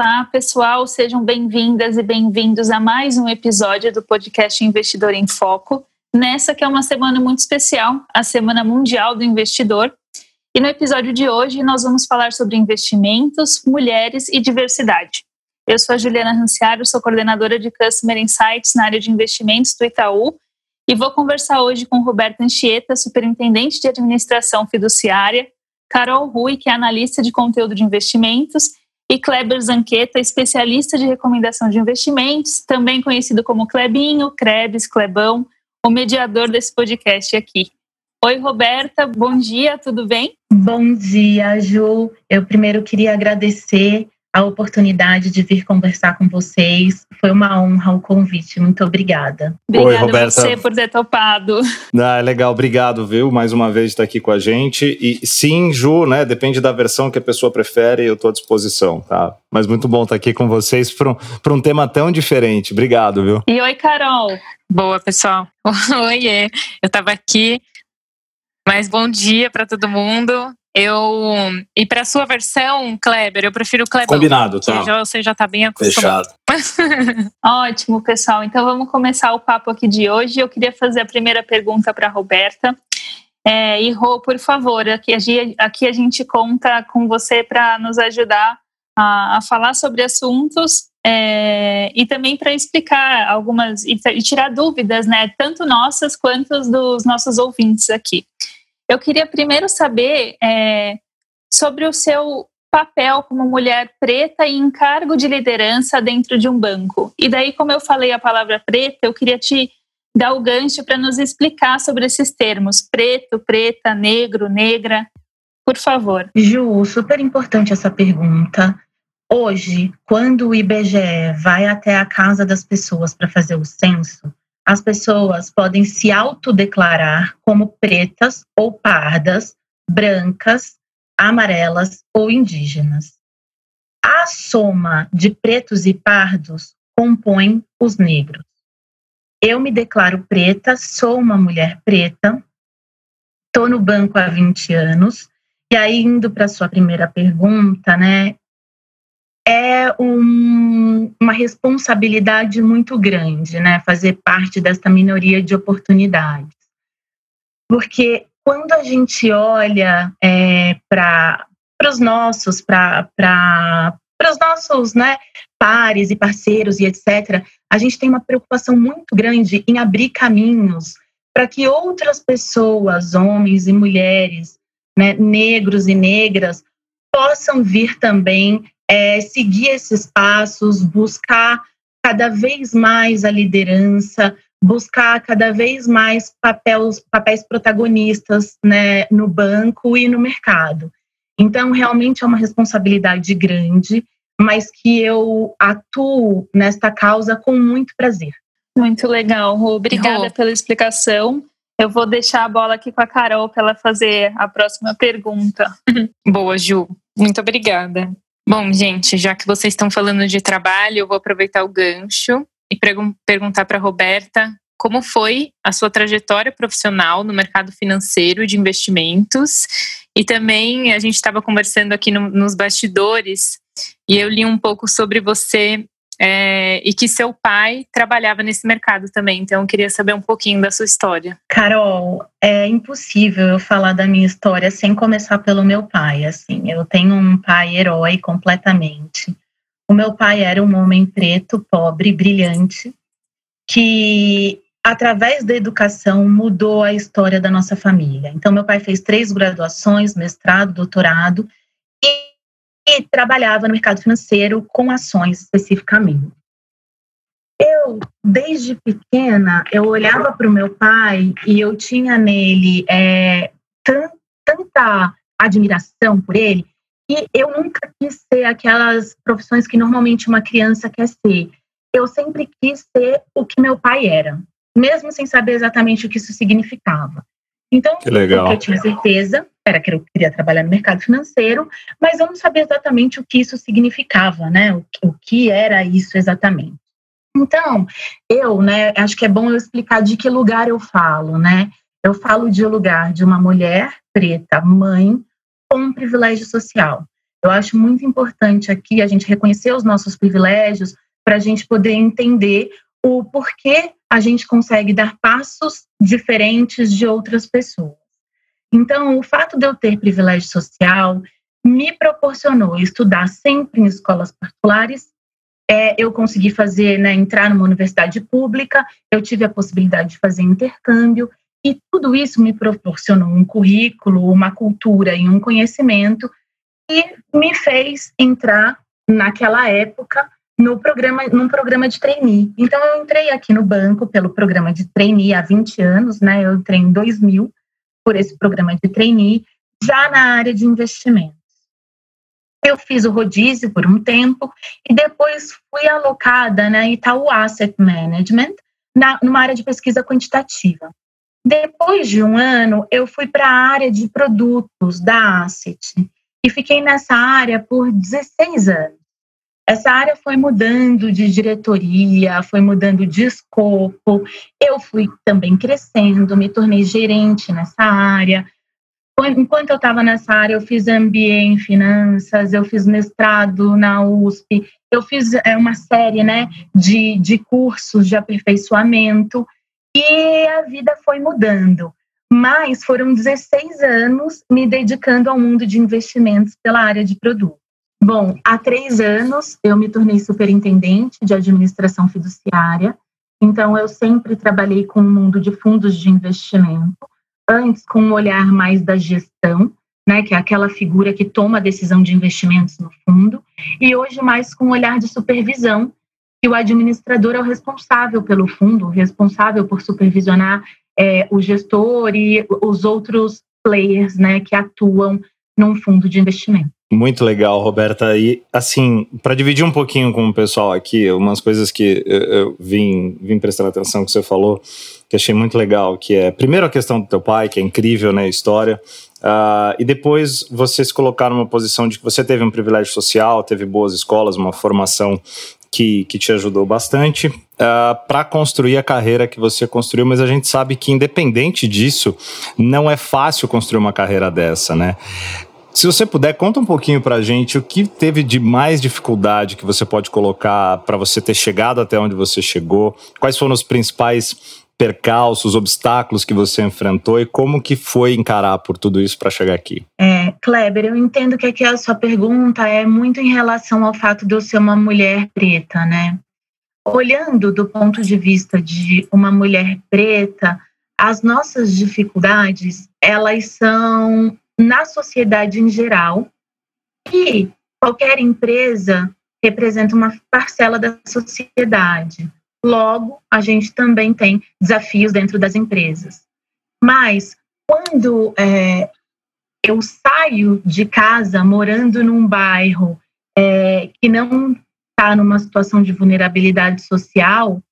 Olá, pessoal, sejam bem-vindas e bem-vindos a mais um episódio do podcast Investidor em Foco. Nessa que é uma semana muito especial, a Semana Mundial do Investidor. E no episódio de hoje nós vamos falar sobre investimentos, mulheres e diversidade. Eu sou a Juliana Ranciaro, sou coordenadora de Customer Insights na área de investimentos do Itaú e vou conversar hoje com Roberta Anchieta, superintendente de administração fiduciária, Carol Rui, que é analista de conteúdo de investimentos, e Kleber Zanqueta, especialista de recomendação de investimentos, também conhecido como Klebinho, Krebs, Klebão, o mediador desse podcast aqui. Oi, Roberta, bom dia, tudo bem? Bom dia, Ju. Eu primeiro queria agradecer a oportunidade de vir conversar com vocês. Foi uma honra o convite. Muito obrigada. Obrigada Oi, Roberta. você por ter topado. Ah, é legal, obrigado, viu? Mais uma vez estar aqui com a gente. E sim, Ju, né? Depende da versão que a pessoa prefere, eu estou à disposição, tá? Mas muito bom estar aqui com vocês para um, um tema tão diferente. Obrigado, viu? E oi, Carol. Boa, pessoal. Oiê. Eu estava aqui mas bom dia para todo mundo. Eu e para sua versão, Kleber, eu prefiro o Kleber. Combinado, tá? Já, você já está bem acostumado. Fechado. Ótimo, pessoal. Então vamos começar o papo aqui de hoje. Eu queria fazer a primeira pergunta para a Roberta. É, e Rô, por favor, aqui, aqui a gente conta com você para nos ajudar a, a, falar sobre assuntos é, e também para explicar algumas e, e tirar dúvidas, né, tanto nossas quanto dos nossos ouvintes aqui. Eu queria primeiro saber é, sobre o seu papel como mulher preta e em cargo de liderança dentro de um banco. E daí, como eu falei a palavra preta, eu queria te dar o gancho para nos explicar sobre esses termos: preto, preta, negro, negra. Por favor. Ju, super importante essa pergunta. Hoje, quando o IBGE vai até a casa das pessoas para fazer o censo, as pessoas podem se autodeclarar como pretas ou pardas, brancas, amarelas ou indígenas. A soma de pretos e pardos compõe os negros. Eu me declaro preta, sou uma mulher preta, estou no banco há 20 anos, e aí, indo para a sua primeira pergunta, né, é um, uma responsabilidade muito grande, né? Fazer parte dessa minoria de oportunidades. Porque quando a gente olha é, para os nossos, para os nossos né, pares e parceiros e etc., a gente tem uma preocupação muito grande em abrir caminhos para que outras pessoas, homens e mulheres, né, negros e negras, possam vir também é, seguir esses passos, buscar cada vez mais a liderança, buscar cada vez mais papéis, papéis protagonistas né, no banco e no mercado. Então, realmente é uma responsabilidade grande, mas que eu atuo nesta causa com muito prazer. Muito legal, Rô. Obrigada Rô. pela explicação. Eu vou deixar a bola aqui com a Carol para ela fazer a próxima pergunta. Boa, Ju. Muito obrigada. Bom, gente, já que vocês estão falando de trabalho, eu vou aproveitar o gancho e perguntar para Roberta como foi a sua trajetória profissional no mercado financeiro de investimentos. E também a gente estava conversando aqui no, nos bastidores e eu li um pouco sobre você é, e que seu pai trabalhava nesse mercado também. Então, eu queria saber um pouquinho da sua história. Carol, é impossível eu falar da minha história sem começar pelo meu pai. Assim, eu tenho um pai herói completamente. O meu pai era um homem preto, pobre, brilhante, que através da educação mudou a história da nossa família. Então, meu pai fez três graduações, mestrado, doutorado, e trabalhava no mercado financeiro com ações especificamente. Eu, desde pequena, eu olhava para o meu pai e eu tinha nele é, tanta admiração por ele que eu nunca quis ser aquelas profissões que normalmente uma criança quer ser. eu sempre quis ser o que meu pai era, mesmo sem saber exatamente o que isso significava. Então, que legal. eu tinha certeza era que eu queria trabalhar no mercado financeiro, mas eu não sabia exatamente o que isso significava, né? O, o que era isso exatamente. Então, eu, né, acho que é bom eu explicar de que lugar eu falo, né? Eu falo de lugar de uma mulher preta, mãe, com um privilégio social. Eu acho muito importante aqui a gente reconhecer os nossos privilégios para a gente poder entender o porquê a gente consegue dar passos diferentes de outras pessoas. Então, o fato de eu ter privilégio social me proporcionou estudar sempre em escolas particulares. É, eu consegui fazer, né, entrar numa universidade pública, eu tive a possibilidade de fazer intercâmbio, e tudo isso me proporcionou um currículo, uma cultura e um conhecimento e me fez entrar naquela época no programa, num programa de trainee. Então eu entrei aqui no banco pelo programa de trainee há 20 anos, né? Eu entrei em 2000 por esse programa de trainee já na área de investimentos. Eu fiz o rodízio por um tempo e depois fui alocada na Itaú Asset Management, na, numa área de pesquisa quantitativa. Depois de um ano, eu fui para a área de produtos da Asset e fiquei nessa área por 16 anos. Essa área foi mudando de diretoria, foi mudando de escopo. Eu fui também crescendo, me tornei gerente nessa área. Enquanto eu estava nessa área, eu fiz MBA em finanças, eu fiz mestrado na USP, eu fiz é, uma série né, de, de cursos de aperfeiçoamento e a vida foi mudando. Mas foram 16 anos me dedicando ao mundo de investimentos pela área de produto. Bom, há três anos eu me tornei superintendente de administração fiduciária, então eu sempre trabalhei com o mundo de fundos de investimento, antes com um olhar mais da gestão, né, que é aquela figura que toma a decisão de investimentos no fundo, e hoje mais com um olhar de supervisão, que o administrador é o responsável pelo fundo, responsável por supervisionar é, o gestor e os outros players né, que atuam num fundo de investimento. Muito legal, Roberta. E assim, para dividir um pouquinho com o pessoal aqui, umas coisas que eu, eu vim, vim prestando atenção que você falou, que achei muito legal, que é primeiro a questão do teu pai, que é incrível, né, a história, uh, e depois você se colocar numa posição de que você teve um privilégio social, teve boas escolas, uma formação que, que te ajudou bastante uh, ah, para construir a carreira que você construiu, mas a gente sabe que, independente disso, não é fácil construir uma carreira dessa, né? Se você puder, conta um pouquinho para a gente o que teve de mais dificuldade que você pode colocar para você ter chegado até onde você chegou, quais foram os principais percalços, obstáculos que você enfrentou e como que foi encarar por tudo isso para chegar aqui? É, Kleber, eu entendo que aqui a sua pergunta é muito em relação ao fato de eu ser uma mulher preta, né? Olhando do ponto de vista de uma mulher preta, as nossas dificuldades, elas são na sociedade em geral e qualquer empresa representa uma parcela da sociedade. Logo, a gente também tem desafios dentro das empresas. Mas quando é, eu saio de casa morando num bairro é, que não está numa situação de vulnerabilidade social,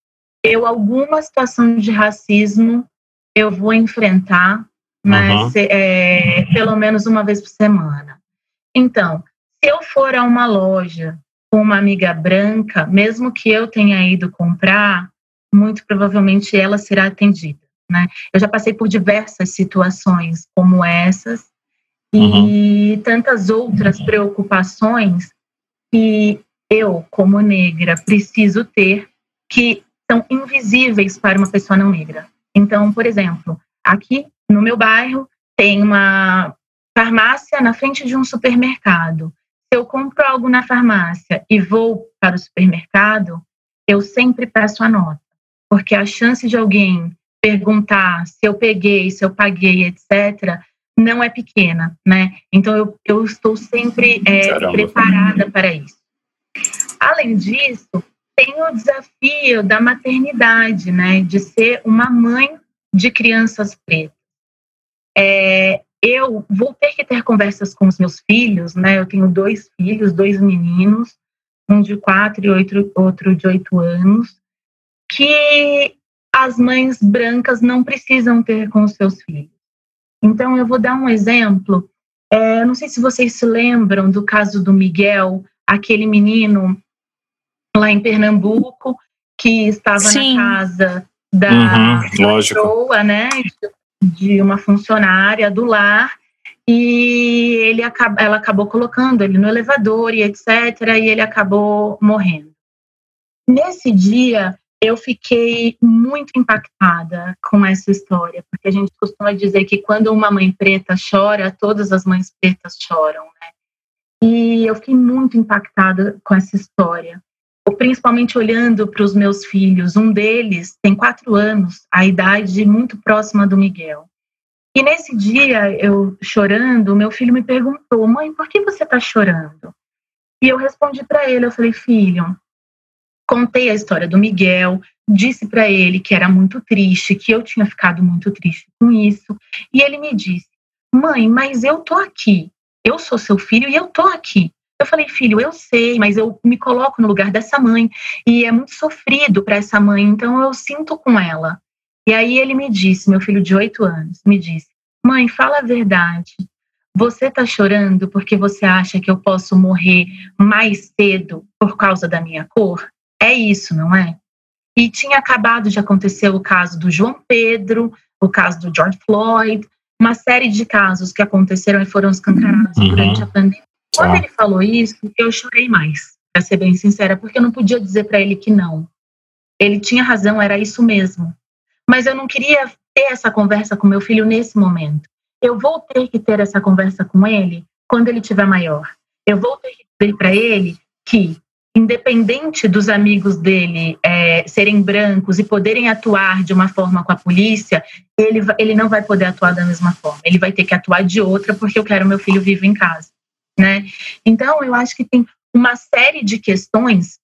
eu alguma situação de racismo eu vou enfrentar, mas uhum. é, pelo menos uma vez por semana. Então, se eu for a uma loja com uma amiga branca, mesmo que eu tenha ido comprar, muito provavelmente ela será atendida. Né? Eu já passei por diversas situações como essas e uhum. tantas outras preocupações que eu, como negra, preciso ter que são invisíveis para uma pessoa não negra. Então, por exemplo, aqui no meu bairro tem uma farmácia na frente de um supermercado se eu compro algo na farmácia e vou para o supermercado, eu sempre peço a nota, porque a chance de alguém perguntar se eu peguei, se eu paguei, etc., não é pequena, né? Então eu, eu estou sempre é, preparada para isso. Além disso, tem o desafio da maternidade, né? De ser uma mãe de crianças pretas. É, eu vou ter que ter conversas com os meus filhos, né? Eu tenho dois filhos, dois meninos, um de quatro e outro, outro de oito anos, que as mães brancas não precisam ter com os seus filhos. Então, eu vou dar um exemplo. É, não sei se vocês se lembram do caso do Miguel, aquele menino lá em Pernambuco que estava Sim. na casa da uhum, pessoa, né, de uma funcionária do lar e ele ela acabou colocando ele no elevador e etc e ele acabou morrendo. Nesse dia eu fiquei muito impactada com essa história, porque a gente costuma dizer que quando uma mãe preta chora, todas as mães pretas choram, né? E eu fiquei muito impactada com essa história, principalmente olhando para os meus filhos. Um deles tem quatro anos, a idade muito próxima do Miguel. E nesse dia, eu chorando, meu filho me perguntou: mãe, por que você está chorando? E eu respondi para ele: eu falei, filho, contei a história do Miguel, disse para ele que era muito triste, que eu tinha ficado muito triste com isso, e ele me disse: "Mãe, mas eu tô aqui. Eu sou seu filho e eu tô aqui". Eu falei: "Filho, eu sei, mas eu me coloco no lugar dessa mãe e é muito sofrido para essa mãe, então eu sinto com ela". E aí ele me disse, meu filho de oito anos, me disse: "Mãe, fala a verdade. Você está chorando porque você acha que eu posso morrer mais cedo por causa da minha cor? É isso, não é? E tinha acabado de acontecer o caso do João Pedro, o caso do George Floyd, uma série de casos que aconteceram e foram escancarados uhum. durante a pandemia. Quando ah. ele falou isso, eu chorei mais, para ser bem sincera, porque eu não podia dizer para ele que não. Ele tinha razão, era isso mesmo. Mas eu não queria ter essa conversa com meu filho nesse momento. Eu vou ter que ter essa conversa com ele quando ele tiver maior. Eu vou ter que dizer para ele que independente dos amigos dele é, serem brancos e poderem atuar de uma forma com a polícia, ele, ele não vai poder atuar da mesma forma. Ele vai ter que atuar de outra porque eu quero meu filho vivo em casa, né? Então, eu acho que tem uma série de questões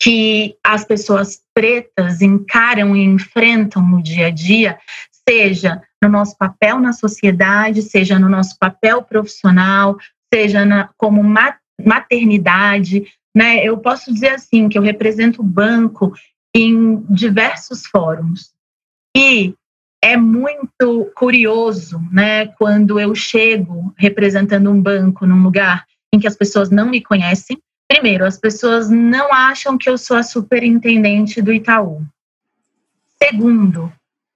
que as pessoas pretas encaram e enfrentam no dia a dia, seja no nosso papel na sociedade, seja no nosso papel profissional, seja na, como maternidade, né? Eu posso dizer assim que eu represento o banco em diversos fóruns e é muito curioso, né? Quando eu chego representando um banco num lugar em que as pessoas não me conhecem. Primeiro, as pessoas não acham que eu sou a superintendente do Itaú. Segundo,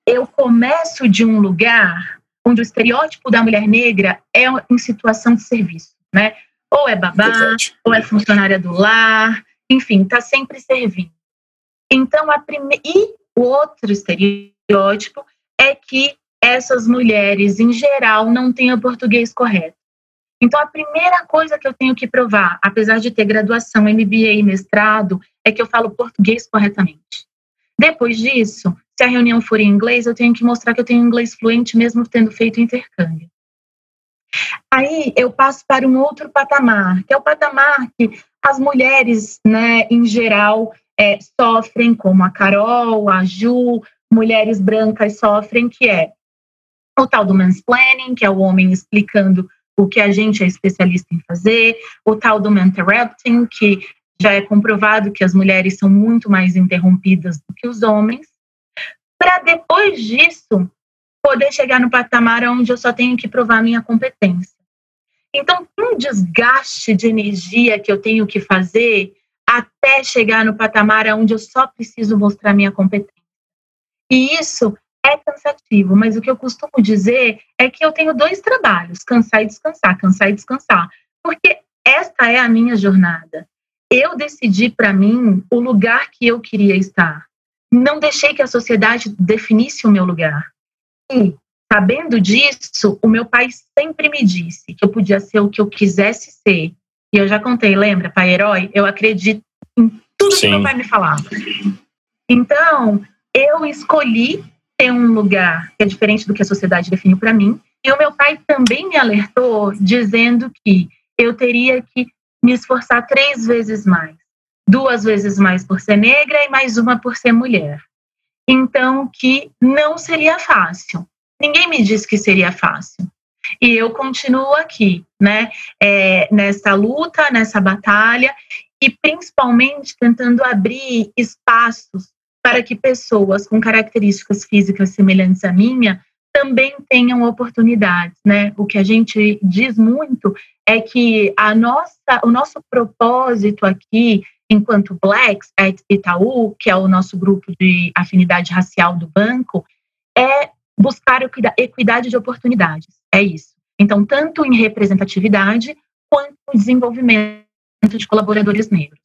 eu começo de um lugar onde o estereótipo da mulher negra é em situação de serviço, né? Ou é babá, Verdade. ou é funcionária do lar, enfim, está sempre servindo. Então, a prime... e o outro estereótipo é que essas mulheres, em geral, não têm o português correto. Então, a primeira coisa que eu tenho que provar, apesar de ter graduação, MBA e mestrado, é que eu falo português corretamente. Depois disso, se a reunião for em inglês, eu tenho que mostrar que eu tenho inglês fluente, mesmo tendo feito intercâmbio. Aí eu passo para um outro patamar, que é o patamar que as mulheres, né, em geral, é, sofrem, como a Carol, a Ju, mulheres brancas sofrem, que é o tal do mansplaining, que é o homem explicando o que a gente é especialista em fazer, o tal do interrupting, que já é comprovado que as mulheres são muito mais interrompidas do que os homens, para depois disso poder chegar no patamar onde eu só tenho que provar minha competência. Então, um desgaste de energia que eu tenho que fazer até chegar no patamar onde eu só preciso mostrar minha competência. E isso é cansativo, mas o que eu costumo dizer é que eu tenho dois trabalhos: cansar e descansar, cansar e descansar. Porque esta é a minha jornada. Eu decidi para mim o lugar que eu queria estar. Não deixei que a sociedade definisse o meu lugar. E, sabendo disso, o meu pai sempre me disse que eu podia ser o que eu quisesse ser. E eu já contei, lembra, pai herói? Eu acredito em tudo Sim. que meu pai me falava. Então, eu escolhi ter um lugar que é diferente do que a sociedade definiu para mim. E o meu pai também me alertou, dizendo que eu teria que me esforçar três vezes mais. Duas vezes mais por ser negra e mais uma por ser mulher então que não seria fácil. Ninguém me disse que seria fácil. E eu continuo aqui, né, é, nessa luta, nessa batalha, e principalmente tentando abrir espaços para que pessoas com características físicas semelhantes à minha também tenham oportunidades, né? O que a gente diz muito é que a nossa, o nosso propósito aqui, enquanto Blacks at Itaú, que é o nosso grupo de afinidade racial do banco, é buscar equidade de oportunidades. É isso. Então, tanto em representatividade quanto em desenvolvimento de colaboradores negros.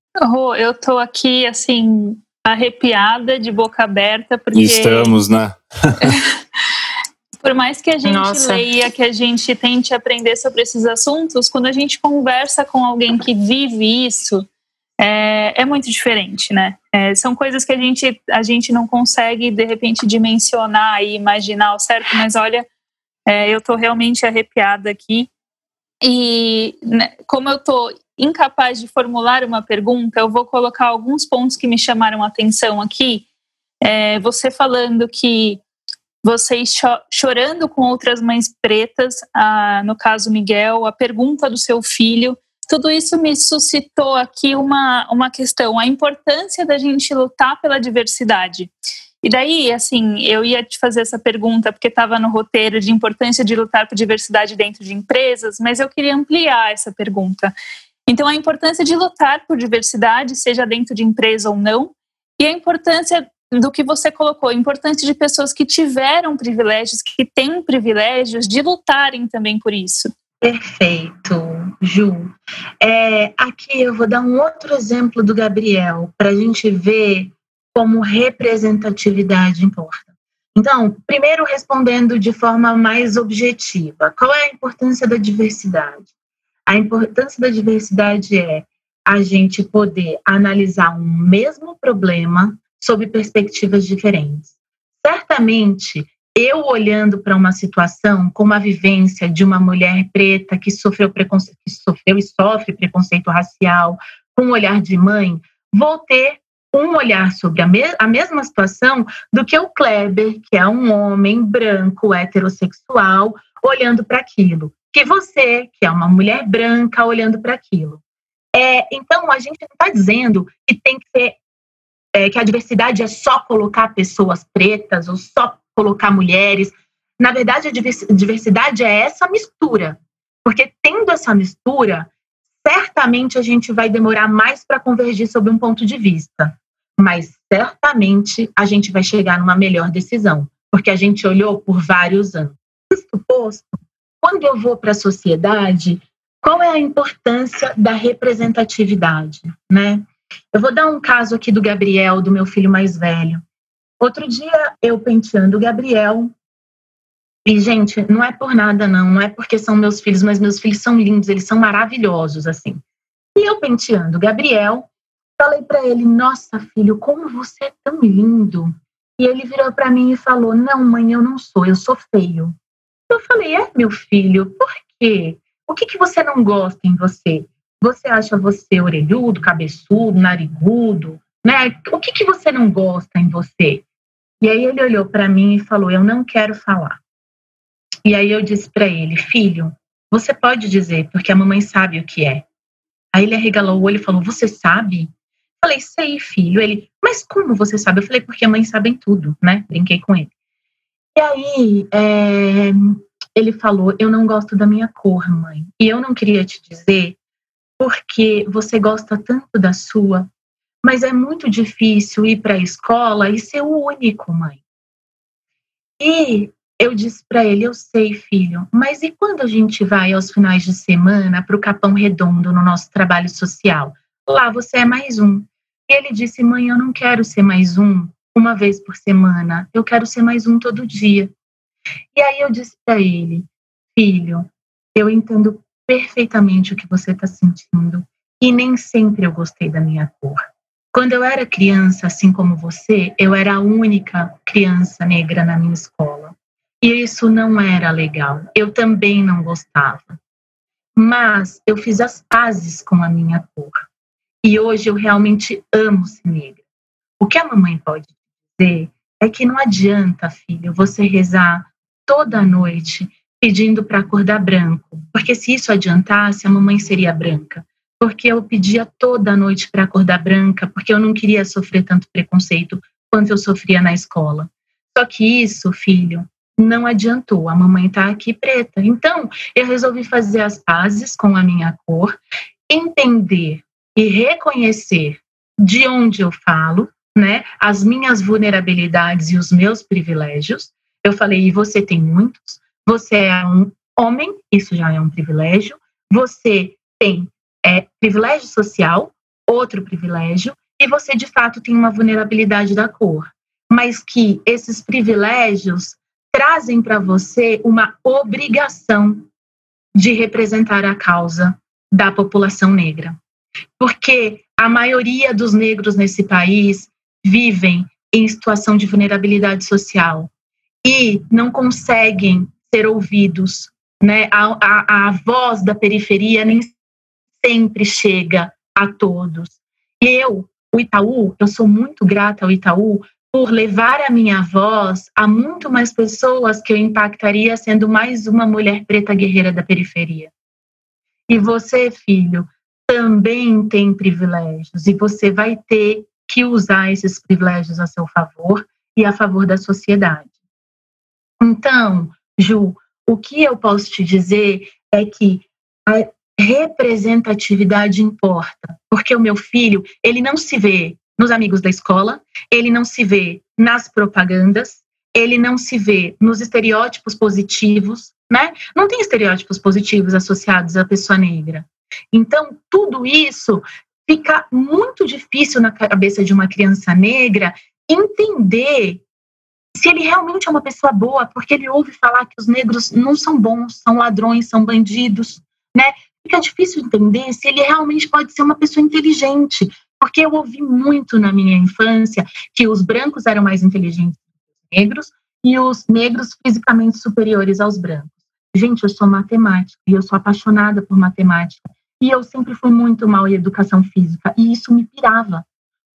Eu estou aqui, assim, arrepiada, de boca aberta, porque... Estamos, né? Por mais que a gente Nossa. leia, que a gente tente aprender sobre esses assuntos, quando a gente conversa com alguém que vive isso, é, é muito diferente, né? É, são coisas que a gente, a gente não consegue, de repente, dimensionar e imaginar o certo, mas olha, é, eu estou realmente arrepiada aqui. E né, como eu estou incapaz de formular uma pergunta, eu vou colocar alguns pontos que me chamaram a atenção aqui. É, você falando que vocês cho chorando com outras mães pretas, a, no caso Miguel, a pergunta do seu filho, tudo isso me suscitou aqui uma, uma questão, a importância da gente lutar pela diversidade. E daí, assim, eu ia te fazer essa pergunta porque estava no roteiro de importância de lutar por diversidade dentro de empresas, mas eu queria ampliar essa pergunta. Então, a importância de lutar por diversidade, seja dentro de empresa ou não, e a importância do que você colocou, a importância de pessoas que tiveram privilégios, que têm privilégios, de lutarem também por isso. Perfeito, Ju. É, aqui eu vou dar um outro exemplo do Gabriel, para a gente ver como representatividade importa. Então, primeiro respondendo de forma mais objetiva, qual é a importância da diversidade? A importância da diversidade é a gente poder analisar um mesmo problema sob perspectivas diferentes. Certamente, eu olhando para uma situação com uma vivência de uma mulher preta que sofreu, preconceito, que sofreu e sofre preconceito racial, com um olhar de mãe, vou ter um olhar sobre a, me a mesma situação do que o Kleber, que é um homem branco, heterossexual, olhando para aquilo, que você, que é uma mulher branca, olhando para aquilo. É, então, a gente não está dizendo que tem que ser é, que a diversidade é só colocar pessoas pretas ou só colocar mulheres. Na verdade, a diversidade é essa mistura, porque tendo essa mistura, certamente a gente vai demorar mais para convergir sobre um ponto de vista, mas certamente a gente vai chegar numa melhor decisão, porque a gente olhou por vários anos. Isso posto, quando eu vou para a sociedade, qual é a importância da representatividade, né? Eu vou dar um caso aqui do Gabriel, do meu filho mais velho. Outro dia eu penteando o Gabriel, e, gente, não é por nada, não. Não é porque são meus filhos, mas meus filhos são lindos, eles são maravilhosos, assim. E eu penteando o Gabriel, falei para ele: Nossa, filho, como você é tão lindo. E ele virou para mim e falou: Não, mãe, eu não sou, eu sou feio. Eu falei: É, meu filho, por quê? O que, que você não gosta em você? Você acha você orelhudo, cabeçudo, narigudo, né? O que, que você não gosta em você? E aí ele olhou para mim e falou: Eu não quero falar. E aí eu disse para ele, filho, você pode dizer, porque a mamãe sabe o que é. Aí ele arregalou o olho e falou, você sabe? Falei, sei, filho. Ele, mas como você sabe? Eu falei, porque a mãe sabe tudo, né? Brinquei com ele. E aí é, ele falou, eu não gosto da minha cor, mãe. E eu não queria te dizer porque você gosta tanto da sua, mas é muito difícil ir para a escola e ser o único, mãe. E eu disse para ele: Eu sei, filho, mas e quando a gente vai aos finais de semana para o Capão Redondo no nosso trabalho social? Lá você é mais um. E ele disse: Mãe, eu não quero ser mais um uma vez por semana, eu quero ser mais um todo dia. E aí eu disse para ele: Filho, eu entendo perfeitamente o que você está sentindo e nem sempre eu gostei da minha cor. Quando eu era criança, assim como você, eu era a única criança negra na minha escola. E isso não era legal. Eu também não gostava. Mas eu fiz as pazes com a minha cor. E hoje eu realmente amo ser negra. O que a mamãe pode dizer é que não adianta, filho, você rezar toda noite pedindo para acordar branco, porque se isso adiantasse, a mamãe seria branca. porque eu pedia toda noite para acordar branca, porque eu não queria sofrer tanto preconceito quanto eu sofria na escola. Só que isso, filho, não adiantou. A mamãe está aqui preta. Então, eu resolvi fazer as pazes com a minha cor, entender e reconhecer de onde eu falo, né, as minhas vulnerabilidades e os meus privilégios. Eu falei, e você tem muitos. Você é um homem, isso já é um privilégio. Você tem é, privilégio social, outro privilégio, e você de fato tem uma vulnerabilidade da cor, mas que esses privilégios trazem para você uma obrigação de representar a causa da população negra. Porque a maioria dos negros nesse país vivem em situação de vulnerabilidade social e não conseguem ser ouvidos, né? A, a, a voz da periferia nem sempre chega a todos. Eu, o Itaú, eu sou muito grata ao Itaú por levar a minha voz a muito mais pessoas que eu impactaria sendo mais uma mulher preta guerreira da periferia. E você, filho, também tem privilégios e você vai ter que usar esses privilégios a seu favor e a favor da sociedade. Então, Ju, o que eu posso te dizer é que a representatividade importa, porque o meu filho, ele não se vê nos amigos da escola, ele não se vê nas propagandas, ele não se vê nos estereótipos positivos, né? Não tem estereótipos positivos associados à pessoa negra. Então, tudo isso fica muito difícil na cabeça de uma criança negra entender se ele realmente é uma pessoa boa, porque ele ouve falar que os negros não são bons, são ladrões, são bandidos, né? Fica difícil entender se ele realmente pode ser uma pessoa inteligente, porque eu ouvi muito na minha infância que os brancos eram mais inteligentes que os negros e os negros fisicamente superiores aos brancos. Gente, eu sou matemática e eu sou apaixonada por matemática. E eu sempre fui muito mal em educação física e isso me pirava.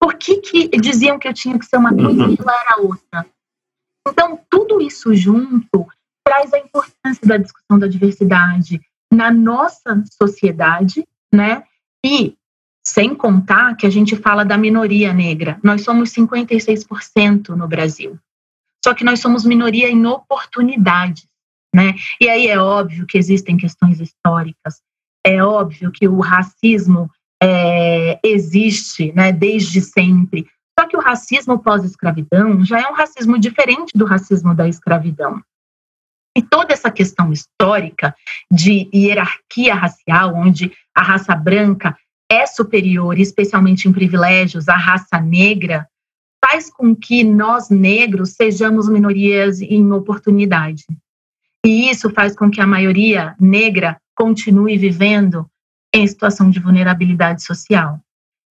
Por que, que diziam que eu tinha que ser uma coisa e eu era outra? Então, tudo isso junto traz a importância da discussão da diversidade na nossa sociedade, né? E sem contar que a gente fala da minoria negra. Nós somos 56% no Brasil. Só que nós somos minoria em oportunidades, né? E aí é óbvio que existem questões históricas. É óbvio que o racismo é, existe, né, desde sempre. Só que o racismo pós-escravidão já é um racismo diferente do racismo da escravidão. E toda essa questão histórica de hierarquia racial, onde a raça branca é superior, especialmente em privilégios, à raça negra, faz com que nós negros sejamos minorias em oportunidade. E isso faz com que a maioria negra continue vivendo em situação de vulnerabilidade social.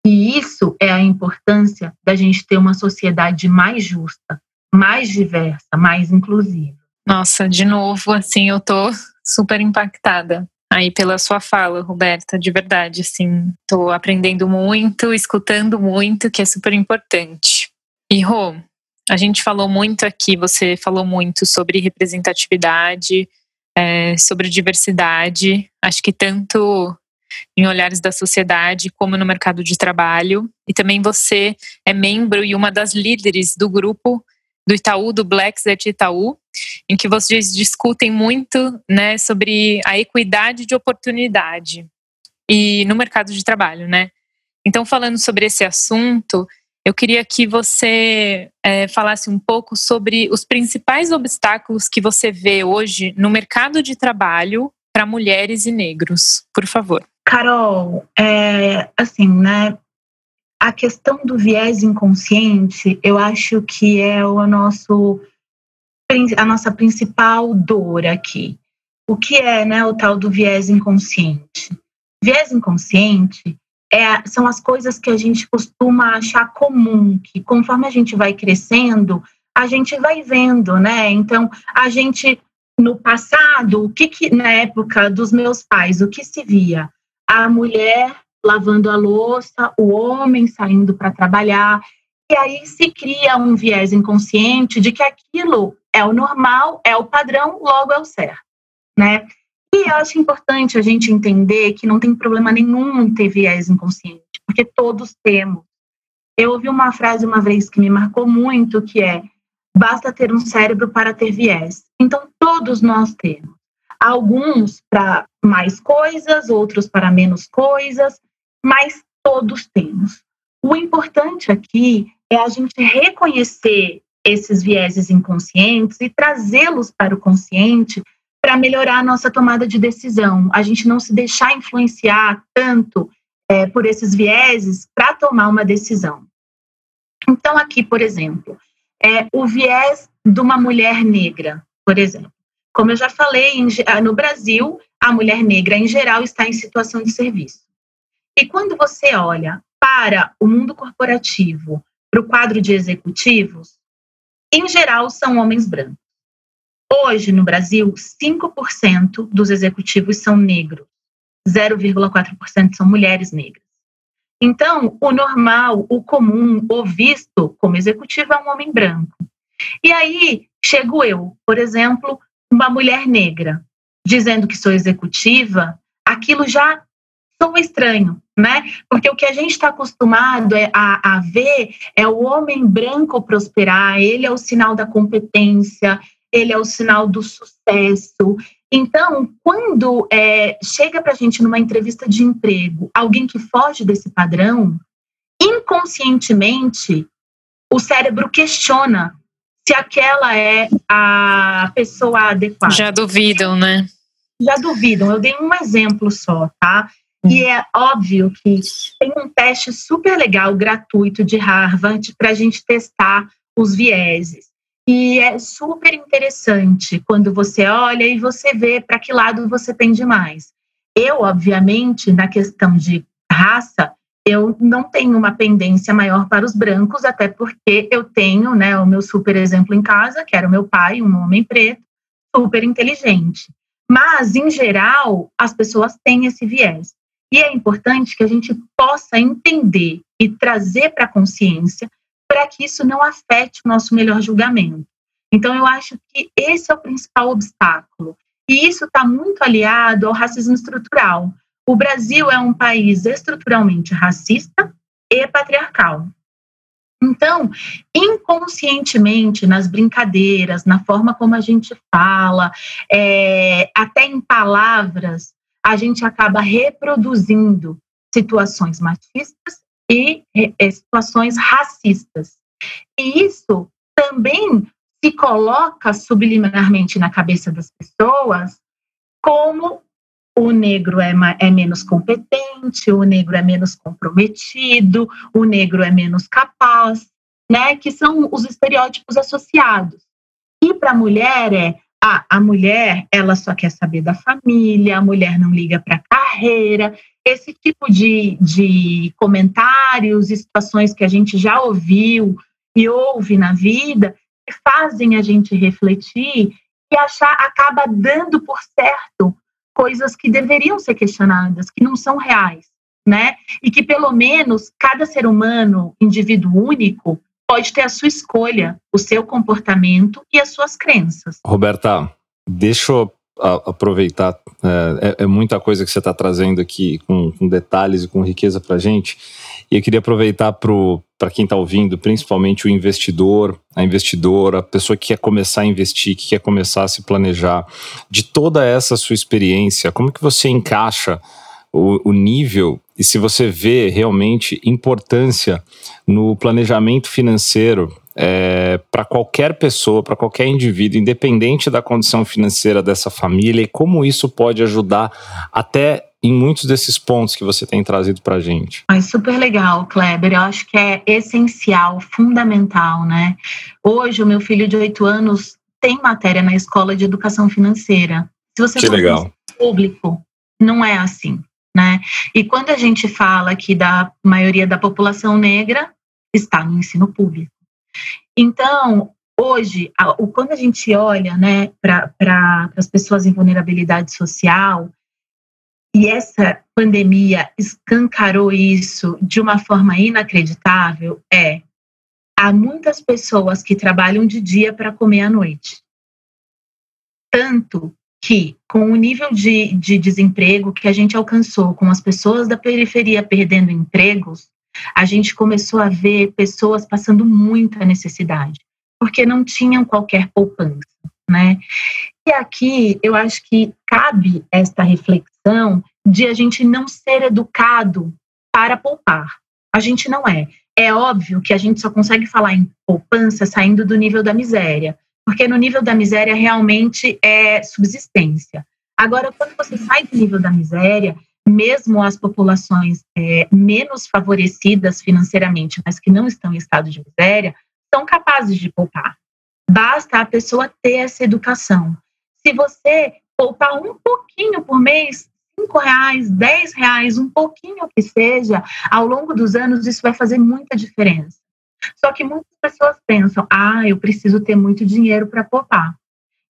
E isso é a importância da gente ter uma sociedade mais justa, mais diversa, mais inclusiva. Nossa, de novo, assim, eu tô super impactada aí pela sua fala, Roberta, de verdade, assim, tô aprendendo muito, escutando muito, que é super importante. E Rô, a gente falou muito aqui, você falou muito sobre representatividade, é, sobre diversidade, acho que tanto em olhares da sociedade como no mercado de trabalho. E também você é membro e uma das líderes do grupo do Itaú, do Black Zet Itaú, em que vocês discutem muito né, sobre a equidade de oportunidade e no mercado de trabalho, né? Então, falando sobre esse assunto, eu queria que você é, falasse um pouco sobre os principais obstáculos que você vê hoje no mercado de trabalho para mulheres e negros, por favor. Carol, é, assim, né? A questão do viés inconsciente, eu acho que é o nosso a nossa principal dor aqui. O que é, né, o tal do viés inconsciente? Viés inconsciente é, são as coisas que a gente costuma achar comum, que conforme a gente vai crescendo, a gente vai vendo, né? Então, a gente no passado, o que, que na época dos meus pais, o que se via? A mulher lavando a louça, o homem saindo para trabalhar, e aí se cria um viés inconsciente de que aquilo é o normal, é o padrão, logo é o certo, né? E eu acho importante a gente entender que não tem problema nenhum em ter viés inconsciente, porque todos temos. Eu ouvi uma frase uma vez que me marcou muito, que é: basta ter um cérebro para ter viés. Então, todos nós temos. Alguns para mais coisas, outros para menos coisas, mas todos temos. O importante aqui é a gente reconhecer esses vieses inconscientes e trazê-los para o consciente para melhorar a nossa tomada de decisão. A gente não se deixar influenciar tanto é, por esses vieses para tomar uma decisão. Então, aqui, por exemplo, é o viés de uma mulher negra, por exemplo. Como eu já falei, ah, no Brasil, a mulher negra, em geral, está em situação de serviço. E quando você olha para o mundo corporativo, para o quadro de executivos, em geral, são homens brancos. Hoje, no Brasil, 5% dos executivos são negros, 0,4% são mulheres negras. Então, o normal, o comum, o visto como executivo é um homem branco. E aí, chego eu, por exemplo, uma mulher negra dizendo que sou executiva, aquilo já soa estranho, né? Porque o que a gente está acostumado é a, a, ver é o homem branco prosperar, ele é o sinal da competência, ele é o sinal do sucesso. Então, quando é, chega para a gente numa entrevista de emprego alguém que foge desse padrão, inconscientemente o cérebro questiona se aquela é a pessoa adequada. Já duvidam, né? Já duvidam. Eu dei um exemplo só, tá? E hum. é óbvio que tem um teste super legal, gratuito de Harvard, para a gente testar os vieses. E é super interessante quando você olha e você vê para que lado você pende mais. Eu, obviamente, na questão de raça, eu não tenho uma pendência maior para os brancos, até porque eu tenho né, o meu super exemplo em casa, que era o meu pai, um homem preto, super inteligente. Mas, em geral, as pessoas têm esse viés. E é importante que a gente possa entender e trazer para a consciência para que isso não afete o nosso melhor julgamento. Então, eu acho que esse é o principal obstáculo. E isso está muito aliado ao racismo estrutural. O Brasil é um país estruturalmente racista e patriarcal. Então, inconscientemente, nas brincadeiras, na forma como a gente fala, é, até em palavras, a gente acaba reproduzindo situações machistas e é, situações racistas. E isso também se coloca subliminarmente na cabeça das pessoas como o negro é, é menos competente, o negro é menos comprometido, o negro é menos capaz, né? Que são os estereótipos associados. E para a mulher é ah, a mulher ela só quer saber da família, a mulher não liga para carreira. Esse tipo de, de comentários e situações que a gente já ouviu e ouve na vida fazem a gente refletir e achar acaba dando por certo coisas que deveriam ser questionadas, que não são reais, né? E que pelo menos cada ser humano, indivíduo único, pode ter a sua escolha, o seu comportamento e as suas crenças. Roberta, deixa eu aproveitar, é, é, é, muita coisa que você está trazendo aqui com, com, detalhes e com riqueza para a gente. E eu queria aproveitar para quem está ouvindo, principalmente o investidor, a investidora, a pessoa que quer começar a investir, que quer começar a se planejar, de toda essa sua experiência, como que você encaixa o, o nível e se você vê realmente importância no planejamento financeiro é, para qualquer pessoa, para qualquer indivíduo, independente da condição financeira dessa família, e como isso pode ajudar até em muitos desses pontos que você tem trazido para a gente. É super legal, Kleber. Eu acho que é essencial, fundamental, né? Hoje, o meu filho de oito anos tem matéria na escola de educação financeira. Se você que legal. público, não é assim, né? E quando a gente fala que da maioria da população negra está no ensino público. Então, hoje, quando a gente olha né, para as pessoas em vulnerabilidade social, e essa pandemia escancarou isso de uma forma inacreditável, é há muitas pessoas que trabalham de dia para comer à noite. Tanto que, com o nível de, de desemprego que a gente alcançou, com as pessoas da periferia perdendo empregos, a gente começou a ver pessoas passando muita necessidade, porque não tinham qualquer poupança, né? E aqui eu acho que cabe esta reflexão de a gente não ser educado para poupar. A gente não é. É óbvio que a gente só consegue falar em poupança saindo do nível da miséria, porque no nível da miséria realmente é subsistência. Agora, quando você sai do nível da miséria, mesmo as populações é, menos favorecidas financeiramente, mas que não estão em estado de miséria, são capazes de poupar. Basta a pessoa ter essa educação. Se você poupar um pouquinho por mês, cinco reais, dez reais, um pouquinho que seja, ao longo dos anos isso vai fazer muita diferença. Só que muitas pessoas pensam, ah, eu preciso ter muito dinheiro para poupar.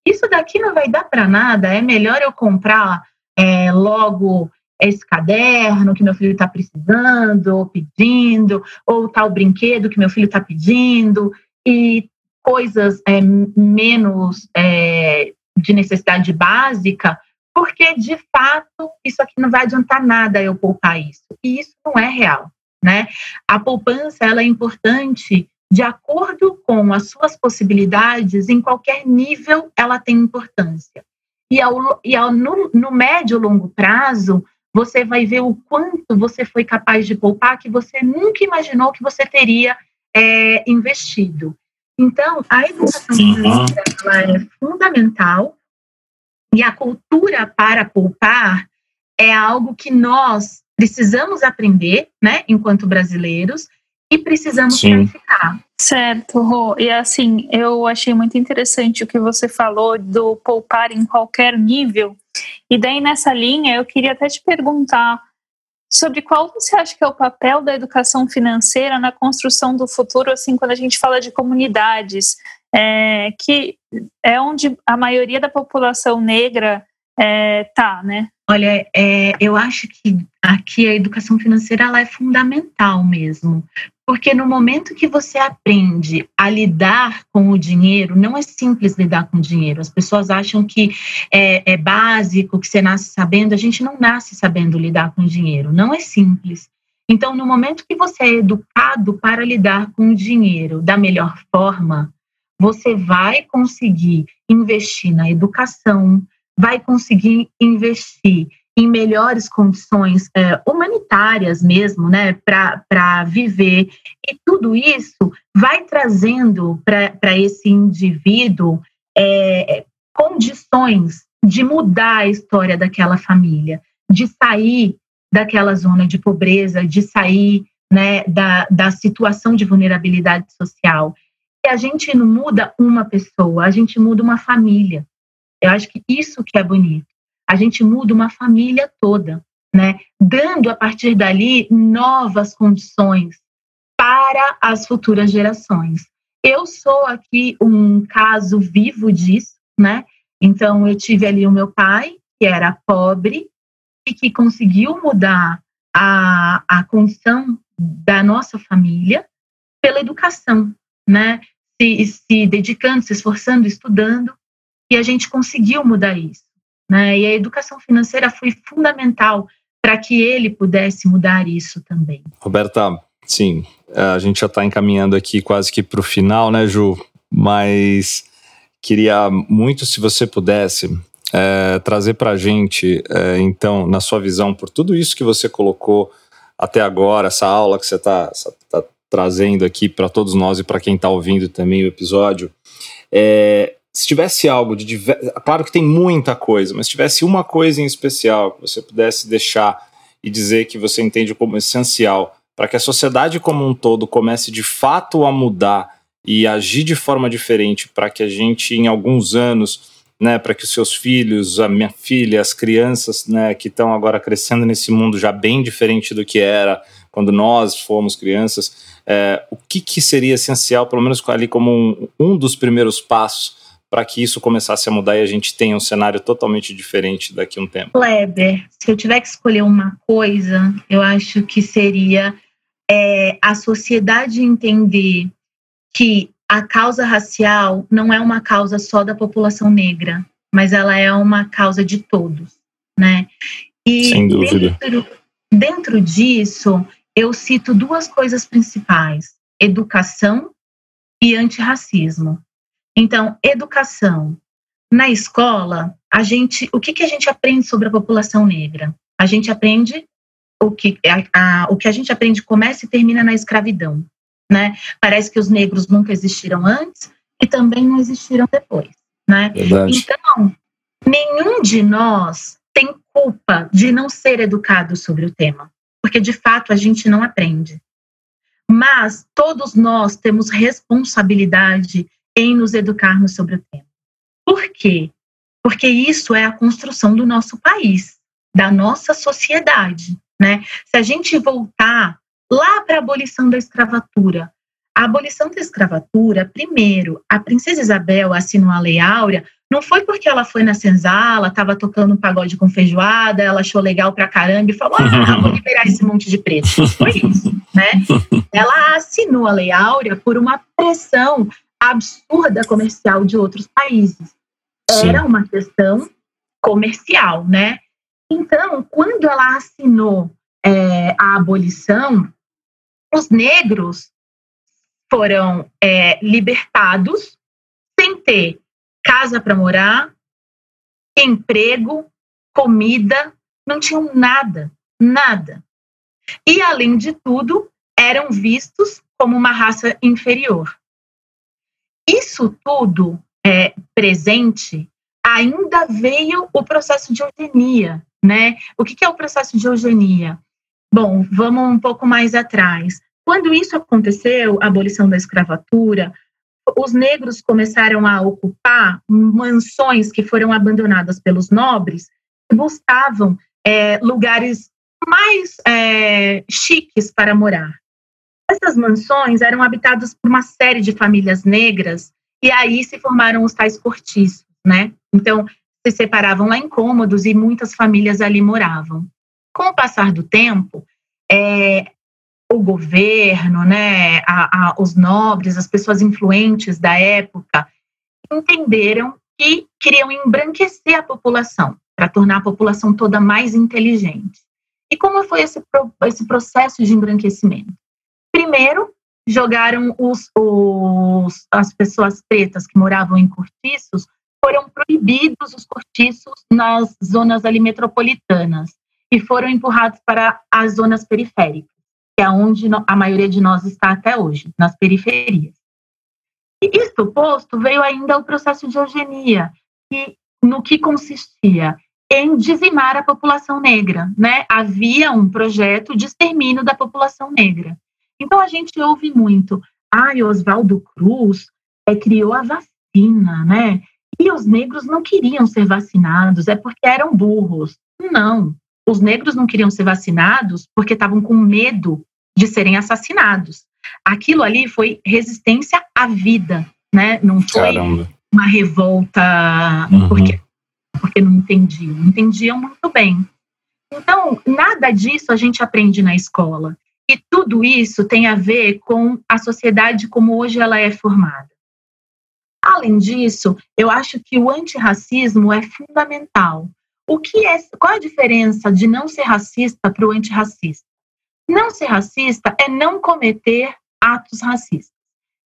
Isso daqui não vai dar para nada, é melhor eu comprar é, logo esse caderno que meu filho está precisando, ou pedindo, ou tal brinquedo que meu filho está pedindo, e coisas é, menos é, de necessidade básica, porque de fato isso aqui não vai adiantar nada eu poupar isso. E isso não é real, né? A poupança ela é importante de acordo com as suas possibilidades, em qualquer nível ela tem importância. E, ao, e ao, no, no médio e longo prazo, você vai ver o quanto você foi capaz de poupar que você nunca imaginou que você teria é, investido. Então, a educação financeira é fundamental e a cultura para poupar é algo que nós precisamos aprender, né, enquanto brasileiros, e precisamos Sim. praticar. Certo, Rô. E assim, eu achei muito interessante o que você falou do poupar em qualquer nível, e daí, nessa linha, eu queria até te perguntar sobre qual você acha que é o papel da educação financeira na construção do futuro, assim, quando a gente fala de comunidades, é, que é onde a maioria da população negra está, é, tá, né? Olha, é, eu acho que aqui a educação financeira ela é fundamental mesmo, porque no momento que você aprende a lidar com o dinheiro, não é simples lidar com o dinheiro. As pessoas acham que é, é básico, que você nasce sabendo. A gente não nasce sabendo lidar com o dinheiro. Não é simples. Então, no momento que você é educado para lidar com o dinheiro da melhor forma, você vai conseguir investir na educação, vai conseguir investir em melhores condições é, humanitárias mesmo, né, para viver. E tudo isso vai trazendo para esse indivíduo é, condições de mudar a história daquela família, de sair daquela zona de pobreza, de sair né, da, da situação de vulnerabilidade social. E a gente não muda uma pessoa, a gente muda uma família. Eu acho que isso que é bonito a gente muda uma família toda, né? Dando a partir dali novas condições para as futuras gerações. Eu sou aqui um caso vivo disso, né? Então eu tive ali o meu pai, que era pobre e que conseguiu mudar a, a condição da nossa família pela educação, né? Se, se dedicando, se esforçando, estudando, e a gente conseguiu mudar isso. Né? E a educação financeira foi fundamental para que ele pudesse mudar isso também. Roberta, sim, a gente já está encaminhando aqui quase que para o final, né, Ju? Mas queria muito, se você pudesse, é, trazer para a gente, é, então, na sua visão, por tudo isso que você colocou até agora, essa aula que você está tá trazendo aqui para todos nós e para quem está ouvindo também o episódio, é, se tivesse algo de diverso, claro que tem muita coisa, mas se tivesse uma coisa em especial que você pudesse deixar e dizer que você entende como essencial para que a sociedade como um todo comece de fato a mudar e agir de forma diferente para que a gente em alguns anos, né, para que os seus filhos, a minha filha, as crianças, né, que estão agora crescendo nesse mundo já bem diferente do que era quando nós fomos crianças, é, o que, que seria essencial, pelo menos ali como um, um dos primeiros passos para que isso começasse a mudar e a gente tenha um cenário totalmente diferente daqui a um tempo? Kleber, se eu tiver que escolher uma coisa, eu acho que seria é, a sociedade entender que a causa racial não é uma causa só da população negra, mas ela é uma causa de todos, né? E Sem dúvida. Dentro, dentro disso, eu cito duas coisas principais: educação e antirracismo. Então, educação. Na escola, a gente, o que, que a gente aprende sobre a população negra? A gente aprende o que a, a, o que a gente aprende começa e termina na escravidão, né? Parece que os negros nunca existiram antes e também não existiram depois, né? Verdade. Então, nenhum de nós tem culpa de não ser educado sobre o tema, porque de fato a gente não aprende. Mas todos nós temos responsabilidade em nos educarmos sobre o tema. Por quê? Porque isso é a construção do nosso país, da nossa sociedade. Né? Se a gente voltar lá para a abolição da escravatura, a abolição da escravatura, primeiro, a princesa Isabel assinou a Lei Áurea, não foi porque ela foi na senzala, estava tocando um pagode com feijoada, ela achou legal pra caramba e falou: ah, vou liberar esse monte de preto. Foi isso, né? Ela assinou a Lei Áurea por uma pressão absurda comercial de outros países. Era Sim. uma questão comercial, né? Então, quando ela assinou é, a abolição, os negros foram é, libertados sem ter casa para morar, emprego, comida, não tinham nada, nada. E, além de tudo, eram vistos como uma raça inferior. Isso tudo é, presente, ainda veio o processo de eugenia, né? O que, que é o processo de eugenia? Bom, vamos um pouco mais atrás. Quando isso aconteceu, a abolição da escravatura, os negros começaram a ocupar mansões que foram abandonadas pelos nobres e buscavam é, lugares mais é, chiques para morar. Essas mansões eram habitadas por uma série de famílias negras e aí se formaram os tais cortiços, né? Então, se separavam lá em cômodos e muitas famílias ali moravam. Com o passar do tempo, é, o governo, né, a, a, os nobres, as pessoas influentes da época, entenderam que queriam embranquecer a população, para tornar a população toda mais inteligente. E como foi esse, esse processo de embranquecimento? Primeiro, jogaram os, os, as pessoas pretas que moravam em cortiços foram proibidos os cortiços nas zonas ali metropolitanas e foram empurrados para as zonas periféricas, que é onde a maioria de nós está até hoje, nas periferias. E isto posto, veio ainda o processo de eugenia, que, no que consistia em dizimar a população negra, né? Havia um projeto de extermínio da população negra. Então a gente ouve muito, ah, Oswaldo Cruz é, criou a vacina, né? E os negros não queriam ser vacinados, é porque eram burros. Não, os negros não queriam ser vacinados porque estavam com medo de serem assassinados. Aquilo ali foi resistência à vida, né? Não foi Caramba. uma revolta uhum. porque, porque não entendiam. Entendiam muito bem. Então, nada disso a gente aprende na escola. E tudo isso tem a ver com a sociedade como hoje ela é formada. Além disso, eu acho que o antirracismo é fundamental. O que é, qual a diferença de não ser racista para o antirracista? Não ser racista é não cometer atos racistas.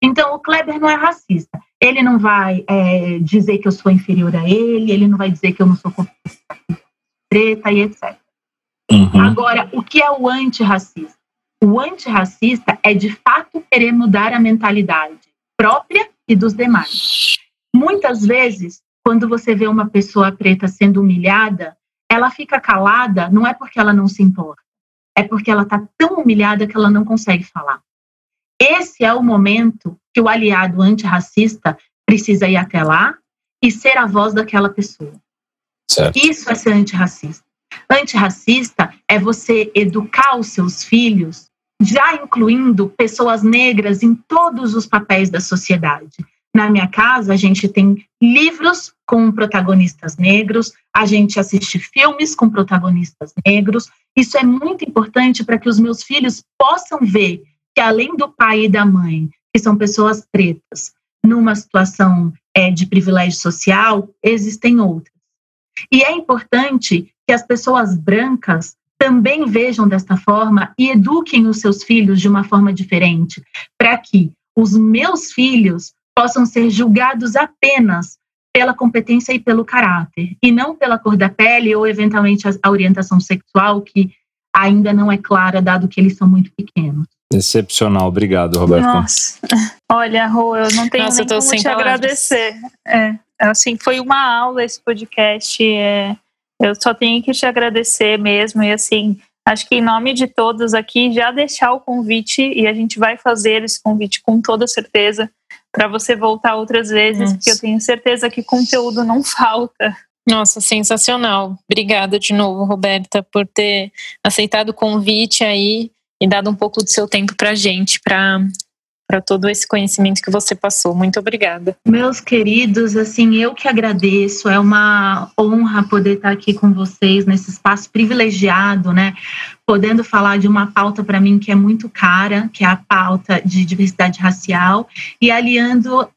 Então, o Kleber não é racista. Ele não vai é, dizer que eu sou inferior a ele, ele não vai dizer que eu não sou preta e etc. Uhum. Agora, o que é o antirracista? O antirracista é de fato querer mudar a mentalidade própria e dos demais. Muitas vezes, quando você vê uma pessoa preta sendo humilhada, ela fica calada, não é porque ela não se importa, é porque ela está tão humilhada que ela não consegue falar. Esse é o momento que o aliado antirracista precisa ir até lá e ser a voz daquela pessoa. Certo. Isso é ser antirracista. Antirracista é você educar os seus filhos já incluindo pessoas negras em todos os papéis da sociedade. Na minha casa, a gente tem livros com protagonistas negros, a gente assiste filmes com protagonistas negros. Isso é muito importante para que os meus filhos possam ver que, além do pai e da mãe, que são pessoas pretas, numa situação é, de privilégio social, existem outras. E é importante que as pessoas brancas também vejam desta forma e eduquem os seus filhos de uma forma diferente, para que os meus filhos possam ser julgados apenas pela competência e pelo caráter, e não pela cor da pele ou eventualmente a orientação sexual, que ainda não é clara, dado que eles são muito pequenos. Excepcional, obrigado, Roberto. Nossa, olha, Rô, eu não tenho Nossa, nem como te palavras. agradecer. É, assim, foi uma aula esse podcast. É, eu só tenho que te agradecer mesmo e assim, acho que em nome de todos aqui já deixar o convite e a gente vai fazer esse convite com toda certeza para você voltar outras vezes, Nossa. porque eu tenho certeza que conteúdo não falta. Nossa, sensacional. Obrigada de novo, Roberta, por ter aceitado o convite aí e dado um pouco do seu tempo para a gente, para para todo esse conhecimento que você passou. Muito obrigada. Meus queridos, assim, eu que agradeço. É uma honra poder estar aqui com vocês nesse espaço privilegiado, né? Podendo falar de uma pauta para mim que é muito cara, que é a pauta de diversidade racial, e aliando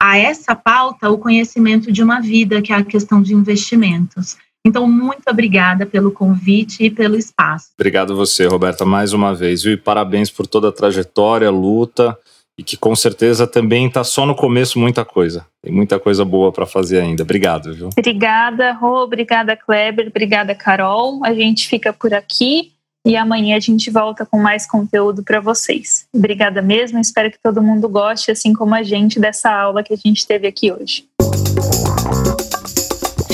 a essa pauta o conhecimento de uma vida, que é a questão de investimentos. Então, muito obrigada pelo convite e pelo espaço. Obrigado você, Roberta, mais uma vez. Viu? E parabéns por toda a trajetória, luta, e que com certeza também está só no começo muita coisa. Tem muita coisa boa para fazer ainda. Obrigado, viu? Obrigada, Rô, obrigada, Kleber, obrigada, Carol. A gente fica por aqui e amanhã a gente volta com mais conteúdo para vocês. Obrigada mesmo, espero que todo mundo goste, assim como a gente, dessa aula que a gente teve aqui hoje.